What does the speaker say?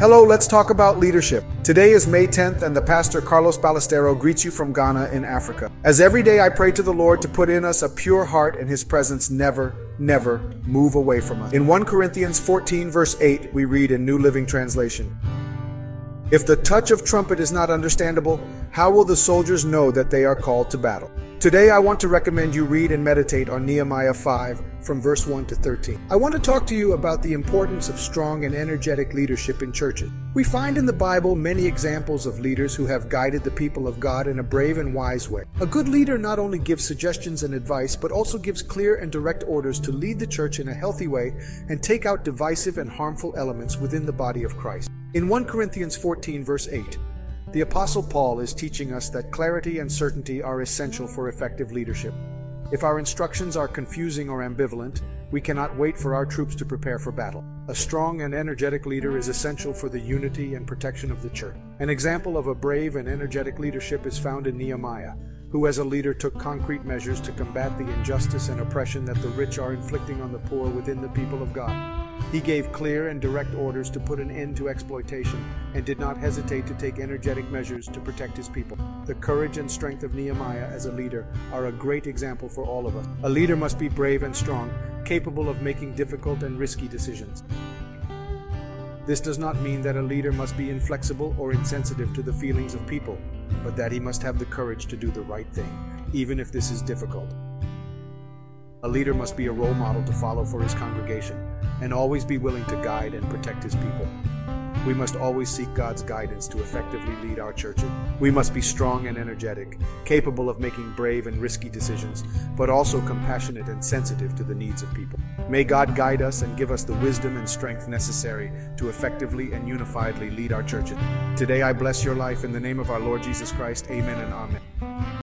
Hello, let's talk about leadership. Today is May 10th, and the pastor Carlos Ballestero greets you from Ghana in Africa. As every day I pray to the Lord to put in us a pure heart and his presence never, never move away from us. In 1 Corinthians 14, verse 8, we read in New Living Translation If the touch of trumpet is not understandable, how will the soldiers know that they are called to battle? Today, I want to recommend you read and meditate on Nehemiah 5 from verse 1 to 13. I want to talk to you about the importance of strong and energetic leadership in churches. We find in the Bible many examples of leaders who have guided the people of God in a brave and wise way. A good leader not only gives suggestions and advice, but also gives clear and direct orders to lead the church in a healthy way and take out divisive and harmful elements within the body of Christ. In 1 Corinthians 14, verse 8, the Apostle Paul is teaching us that clarity and certainty are essential for effective leadership. If our instructions are confusing or ambivalent, we cannot wait for our troops to prepare for battle. A strong and energetic leader is essential for the unity and protection of the church. An example of a brave and energetic leadership is found in Nehemiah, who as a leader took concrete measures to combat the injustice and oppression that the rich are inflicting on the poor within the people of God. He gave clear and direct orders to put an end to exploitation and did not hesitate to take energetic measures to protect his people. The courage and strength of Nehemiah as a leader are a great example for all of us. A leader must be brave and strong, capable of making difficult and risky decisions. This does not mean that a leader must be inflexible or insensitive to the feelings of people, but that he must have the courage to do the right thing, even if this is difficult. A leader must be a role model to follow for his congregation and always be willing to guide and protect his people. We must always seek God's guidance to effectively lead our churches. We must be strong and energetic, capable of making brave and risky decisions, but also compassionate and sensitive to the needs of people. May God guide us and give us the wisdom and strength necessary to effectively and unifiedly lead our churches. Today I bless your life in the name of our Lord Jesus Christ. Amen and amen.